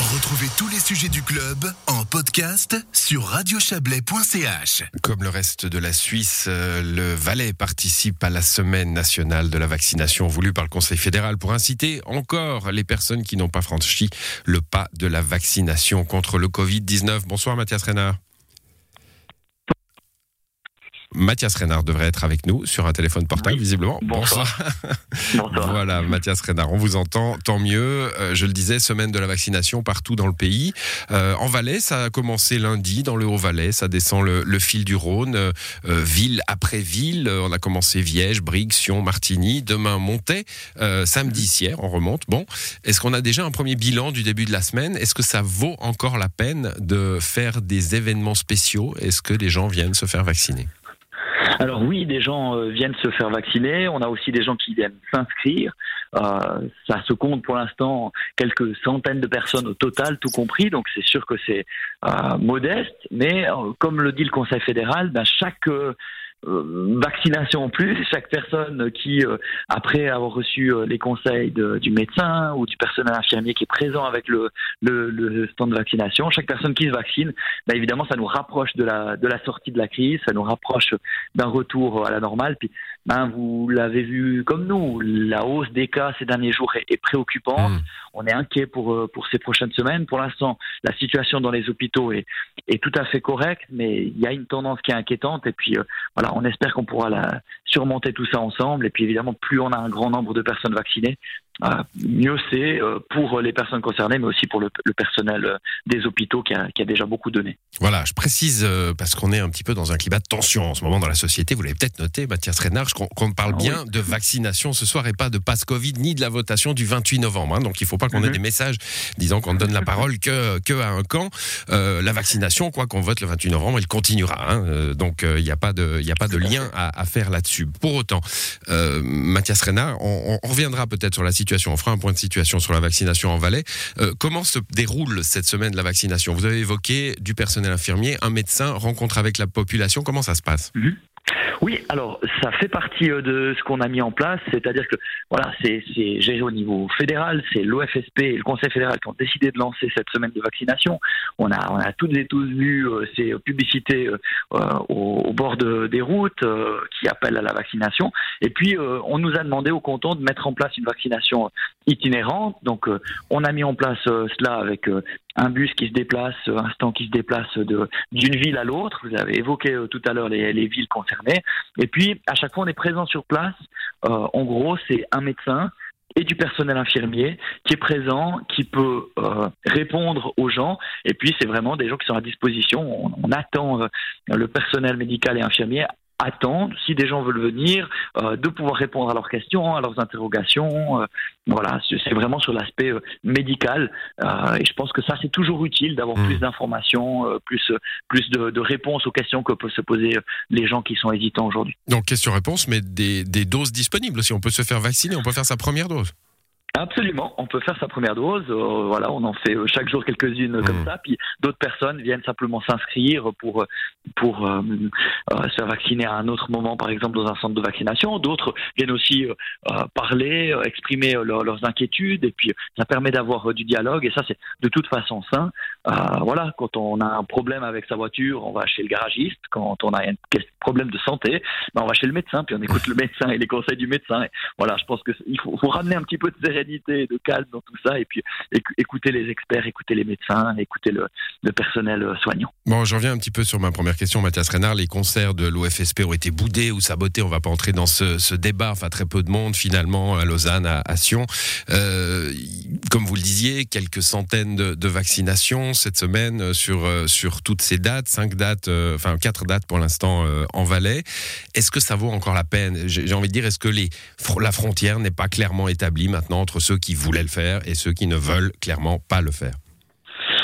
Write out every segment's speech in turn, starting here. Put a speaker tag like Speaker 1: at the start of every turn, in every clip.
Speaker 1: Retrouvez tous les sujets du club en podcast sur radiochablais.ch.
Speaker 2: Comme le reste de la Suisse, euh, le Valais participe à la semaine nationale de la vaccination voulue par le Conseil fédéral pour inciter encore les personnes qui n'ont pas franchi le pas de la vaccination contre le Covid-19. Bonsoir Mathias Renard. Mathias Renard devrait être avec nous sur un téléphone portable, visiblement.
Speaker 3: Bonsoir. Bonsoir.
Speaker 2: voilà, Mathias Renard, on vous entend, tant mieux. Euh, je le disais, semaine de la vaccination partout dans le pays. Euh, en Valais, ça a commencé lundi, dans le Haut-Valais, ça descend le, fil du Rhône, euh, ville après ville. On a commencé Viège, Brigue, Sion, Martigny. Demain, Montaix. samedi, Sierre, on remonte. Bon, est-ce qu'on a déjà un premier bilan du début de la semaine? Est-ce que ça vaut encore la peine de faire des événements spéciaux? Est-ce que les gens viennent se faire vacciner?
Speaker 3: Alors oui, des gens euh, viennent se faire vacciner. On a aussi des gens qui viennent s'inscrire. Euh, ça se compte pour l'instant quelques centaines de personnes au total, tout compris. Donc c'est sûr que c'est euh, modeste, mais comme le dit le Conseil fédéral, ben, chaque vaccination en plus. Chaque personne qui, euh, après avoir reçu euh, les conseils du médecin ou du personnel infirmier qui est présent avec le stand de vaccination, chaque personne qui se vaccine, bah évidemment, ça nous rapproche de la, de la sortie de la crise, ça nous rapproche d'un retour à la normale. Puis, ben, vous l'avez vu comme nous, la hausse des cas ces derniers jours est, préoccupante. Mmh. On est inquiet pour, pour ces prochaines semaines. Pour l'instant, la situation dans les hôpitaux est, est tout à fait correcte, mais il y a une tendance qui est inquiétante. Et puis, voilà, on espère qu'on pourra la, surmonter tout ça ensemble. Et puis évidemment, plus on a un grand nombre de personnes vaccinées, euh, mieux c'est euh, pour les personnes concernées, mais aussi pour le, personnel euh, des hôpitaux qui a, déjà beaucoup donné.
Speaker 2: Voilà, je précise parce qu'on est un petit peu dans un climat de tension en ce moment dans la société. Vous l'avez peut-être noté, Mathias Renard, qu'on parle ah bien de vaccination ce soir et pas de passe Covid ni de la votation du 28 novembre. Hein. donc il ne faut pas qu'on ait mhm. des messages disant qu'on ne donne la parole que, que à un camp. la vaccination, quoi qu'on vote le 28 novembre, il continuera. Hein. donc il n'y a pas de, il a pas de lien à, faire là-dessus. Pour autant, Mathias Renard, on reviendra peut-être sur la situation on fera un point de situation sur la vaccination en Valais. Euh, comment se déroule cette semaine la vaccination? Vous avez évoqué du personnel infirmier, un médecin, rencontre avec la population. Comment ça se passe?
Speaker 3: Oui, alors ça fait partie euh, de ce qu'on a mis en place, c'est-à-dire que voilà, c'est au niveau fédéral, c'est l'OFSP et le Conseil fédéral qui ont décidé de lancer cette semaine de vaccination. On a, on a toutes et tous vu euh, ces publicités euh, au, bord des routes qui appellent à la vaccination. Et puis on nous a demandé au canton de mettre en place une vaccination itinérante. Donc on a mis en place cela avec un bus qui se déplace, un stand qui se déplace d'une ville à l'autre. Vous avez évoqué tout à l'heure les, les villes concernées. Et puis, à chaque fois, on est présent sur place. Euh, en gros, c'est un médecin et du personnel infirmier qui est présent, qui peut euh, répondre aux gens. Et puis, c'est vraiment des gens qui sont à disposition. On, attend euh, le personnel médical et infirmier attendre, si des gens veulent venir, euh, de pouvoir répondre à leurs questions, à leurs interrogations. Euh, voilà, c'est vraiment sur l'aspect euh, médical. et je pense que ça, c'est toujours utile d'avoir mmh. plus d'informations, plus, plus de, réponses aux questions que peuvent se poser les gens qui sont hésitants aujourd'hui.
Speaker 2: Donc, question-réponse, mais des, des doses disponibles. Si on peut se faire vacciner, on peut faire sa première dose.
Speaker 3: Absolument, on peut faire sa première dose. Euh, voilà, on en fait euh, chaque jour quelques-unes comme mmh. ça. Puis d'autres personnes viennent simplement s'inscrire pour pour euh, se faire vacciner à un autre moment, par exemple dans un centre de vaccination. D'autres viennent aussi parler, exprimer leurs inquiétudes. Et puis ça permet d'avoir du dialogue. Et ça, c'est de toute façon sain. voilà, quand on a un problème avec sa voiture, on va chez le garagiste. Quand on a un problème de santé, ben on va chez le médecin. Puis on écoute le médecin et les conseils du médecin. Et voilà, je pense qu'il faut, faut ramener un petit peu de de calme dans tout ça, et puis écouter les experts, écouter les médecins, écouter le, personnel euh, soignant.
Speaker 2: Bon, je reviens un petit peu sur ma première question, Mathias Renard. Les concerts de l'OFSP ont été boudés ou sabotés. On va pas entrer dans ce, débat. Enfin, très peu de monde finalement à Lausanne, à, Sion. Euh, comme vous le disiez, quelques centaines de, vaccinations cette semaine sur euh, sur toutes ces dates, cinq dates, enfin quatre dates pour l'instant en Valais. Est-ce que ça vaut encore la peine? J'ai envie de dire, est-ce que la frontière n'est pas clairement établie maintenant entre ceux qui voulaient le faire et ceux qui ne veulent clairement pas le faire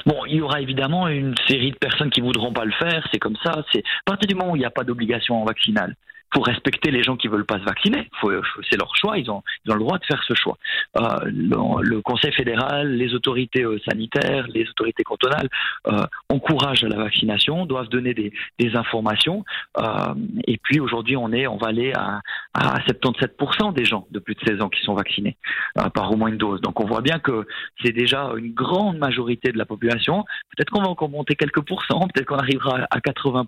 Speaker 3: Bon, il y aura évidemment une série de personnes qui voudront pas le faire, c'est comme ça. C'est à partir du moment où il n'y a pas d'obligation vaccinale pour respecter les gens qui veulent pas se vacciner. C'est leur choix, ils ont, ils ont le droit de faire ce choix. Euh, le, Conseil fédéral, les autorités euh, sanitaires, les autorités cantonales euh, encouragent la vaccination, doivent donner des, informations. Et puis aujourd'hui, on est, on va aller à, à 77% des gens de plus de 16 ans qui sont vaccinés par au moins une dose. Donc on voit bien que c'est déjà une grande majorité de la population. Peut-être qu'on va encore monter quelques pourcents, peut-être qu'on arrivera à 80%,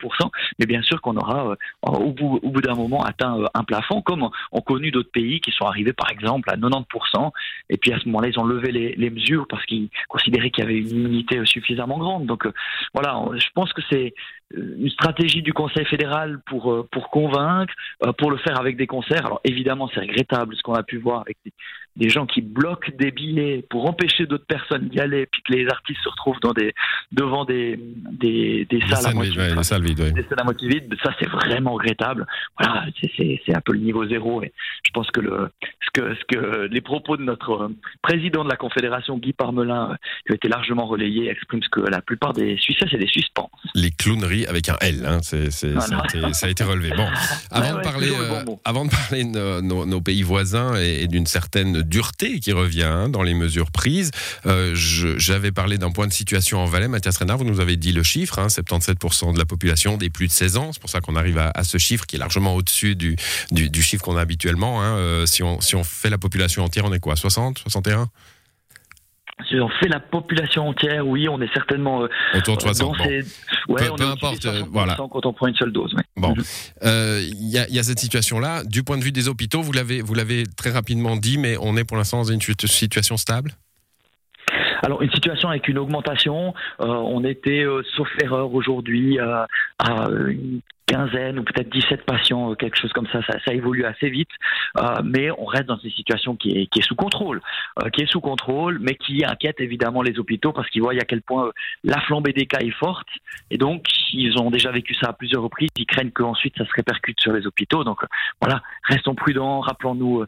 Speaker 3: mais bien sûr qu'on aura au bout, au bout d'un moment atteint un plafond, comme ont connu d'autres pays qui sont arrivés par exemple à 90%. Et puis à ce moment-là, ils ont levé les, mesures parce qu'ils considéraient qu'il y avait une immunité suffisamment grande. Donc euh, voilà, je pense que c'est euh, une stratégie du Conseil fédéral pour, euh, pour convaincre, pour le faire avec des concerts. Alors évidemment, c'est regrettable ce qu'on a pu voir avec des, des gens qui bloquent des billets pour empêcher d'autres personnes d'y aller, puis que les artistes se retrouvent dans des, devant des, des, des salles, à moitié,
Speaker 2: des salles vides.
Speaker 3: Des salles à moitié vides. Ça, c'est vraiment regrettable. Voilà, c'est un peu le niveau zéro. Et je pense que, le, ce que, ce que les propos de notre président de la Confédération, Guy Parmelin, qui ont été largement relayés, expriment ce que la plupart des Suisses, c'est des suspens.
Speaker 2: Les clowneries avec un L, hein, ça, a été relevé. Bon, avant, de, parler, euh, avant de parler de nos, pays voisins et, et d'une certaine dureté qui revient hein, dans les mesures prises. Euh, j'avais parlé d'un point de situation en Valais. Mathias Renard, vous nous avez dit le chiffre, 77% hein, de la population des plus de 16 ans. C'est pour ça qu'on arrive à, ce chiffre qui est largement au-dessus du, du, chiffre qu'on a habituellement. Hein. Euh, si, on, si on fait la population entière, on est quoi? 60 61
Speaker 3: si on fait la population entière, oui, on est certainement euh,
Speaker 2: autour de 60.
Speaker 3: Ouais, peu, importe, voilà. Quand on prend une seule dose.
Speaker 2: Bon, mhm. il y, a, y, a cette situation-là. Du point de vue des hôpitaux, vous l'avez, vous l'avez très rapidement dit, mais on est pour l'instant dans une situation stable?
Speaker 3: Alors une situation avec une augmentation, euh, on était, euh, sauf erreur aujourd'hui, à une quinzaine ou peut-être 17 patients, euh, quelque chose comme ça. Ça, ça évolue assez vite, euh, mais on reste dans une situation qui est, qui est sous contrôle, euh, qui est sous contrôle, mais qui inquiète évidemment les hôpitaux parce qu'ils voient à quel point la flambée des cas est forte, et donc ils ont déjà vécu ça à plusieurs reprises. Ils craignent qu'ensuite ça se répercute sur les hôpitaux. Donc voilà, restons prudents, rappelons-nous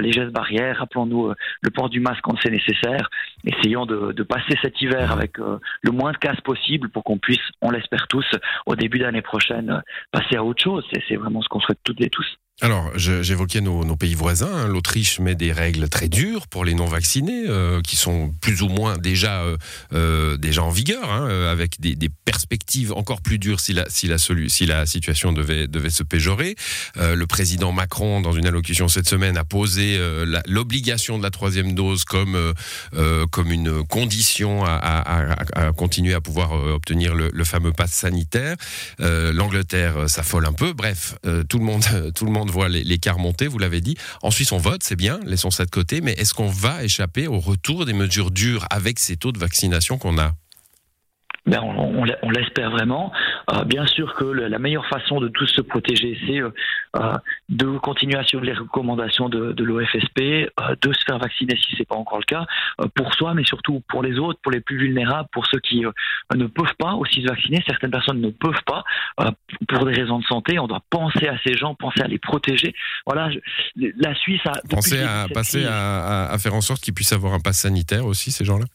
Speaker 3: les gestes barrières, rappelons-nous le port du masque quand c'est nécessaire, essayons de, de, passer cet hiver avec le moins de casse possible pour qu'on puisse, on l'espère tous, au début d'année prochaine passer à autre chose. C'est vraiment ce qu'on souhaite toutes et tous.
Speaker 2: Alors, j'évoquais nos, pays voisins. Hein. L'Autriche met des règles très dures pour les non-vaccinés, euh, qui sont plus ou moins déjà euh, euh déjà en vigueur, hein, avec des, perspectives encore plus dures si la si la, si la situation devait se péjorer. Le président Macron, dans une allocution cette semaine, a posé l'obligation de la troisième dose comme comme une condition à, continuer à pouvoir obtenir le, le fameux pass sanitaire. L'Angleterre s'affole un peu. Bref, tout le monde tout le monde voit l'écart monter, vous l'avez dit. En Suisse, on vote, c'est bien, laissons ça de côté, mais est-ce qu'on va échapper au retour des mesures dures avec ces taux de vaccination qu'on a?
Speaker 3: Ben on, on, l'espère vraiment. Euh, bien sûr que la meilleure façon de tous se protéger, c'est euh, euh, de continuer à suivre les recommandations de, de l'OFSP, de se faire vacciner si c'est pas encore le cas, pour soi, mais surtout pour les autres, pour les plus vulnérables, pour ceux qui ne peuvent pas aussi se vacciner. Certaines personnes ne peuvent pas pour des raisons de santé. On doit penser à ces gens, penser à les protéger. Voilà, la Suisse a
Speaker 2: penser à passer à, à faire en sorte qu'ils puissent avoir un pass sanitaire aussi ces gens-là?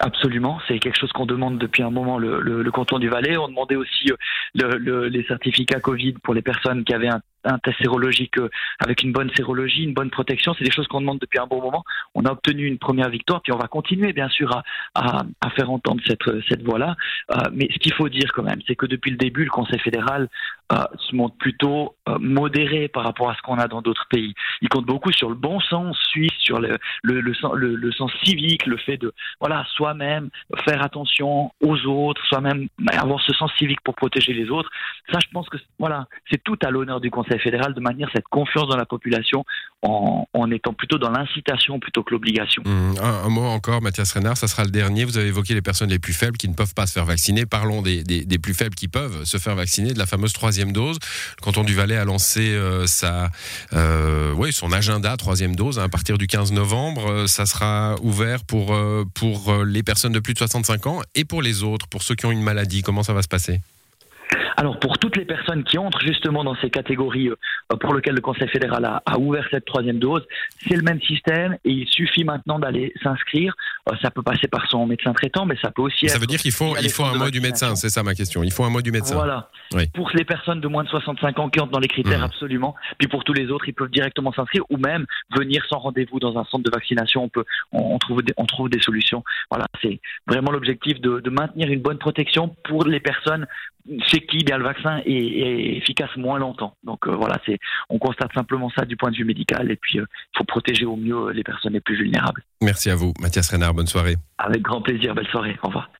Speaker 3: Absolument, c'est quelque chose qu'on demande depuis un moment le, le, le, canton du Valais. On demandait aussi euh, le, les certificats Covid pour les personnes qui avaient un un test sérologique euh, avec une bonne sérologie, une bonne protection. C'est des choses qu'on demande depuis un bon moment. On a obtenu une première victoire, puis on va continuer bien sûr à, faire entendre cette, cette voix-là. Euh, mais ce qu'il faut dire quand même, c'est que depuis le début, le Conseil fédéral euh, se montre plutôt euh, modéré par rapport à ce qu'on a dans d'autres pays. Il compte beaucoup sur le bon sens suisse, sur le, le sens civique, le fait de voilà soi-même faire attention aux autres, soi-même avoir ce sens civique pour protéger les autres. Ça, je pense que voilà, c'est tout à l'honneur du Conseil fédéral de manière cette confiance dans la population en, étant plutôt dans l'incitation plutôt que l'obligation.
Speaker 2: Mmh, un, mot encore, Mathias Renard, ça sera le dernier. Vous avez évoqué les personnes les plus faibles qui ne peuvent pas se faire vacciner. Parlons des, plus faibles qui peuvent se faire vacciner, de la fameuse troisième dose. Le canton du Valais a lancé euh, euh, son agenda troisième dose hein, à partir du 15 novembre. Euh, ça sera ouvert pour les personnes de plus de 65 ans et pour les autres, pour ceux qui ont une maladie. Comment ça va se passer?
Speaker 3: Alors pour toutes les personnes qui entrent justement dans ces catégories pour lequel le Conseil fédéral a, a ouvert cette troisième dose. C'est le même système et il suffit maintenant d'aller s'inscrire. ça peut passer par son médecin traitant, mais ça peut aussi.
Speaker 2: Ça veut dire qu'il faut, il faut un mot du médecin, c'est ça ma question. Il faut un mot du médecin.
Speaker 3: Voilà. Pour les personnes de moins de 65 ans qui entrent dans les critères, mmh. absolument. Puis pour tous les autres, ils peuvent directement s'inscrire ou même venir sans rendez-vous dans un centre de vaccination. On peut, on, trouve, des, on trouve des solutions. Voilà, c'est vraiment l'objectif de, de maintenir une bonne protection pour les personnes chez qui bien le vaccin est, efficace moins longtemps. Donc euh, voilà, c'est on constate simplement ça du point de vue médical et puis il euh, faut protéger au mieux les personnes les plus vulnérables.
Speaker 2: Merci à vous, Mathias Renard. Bonne soirée.
Speaker 3: Avec grand plaisir. Belle soirée. Au revoir.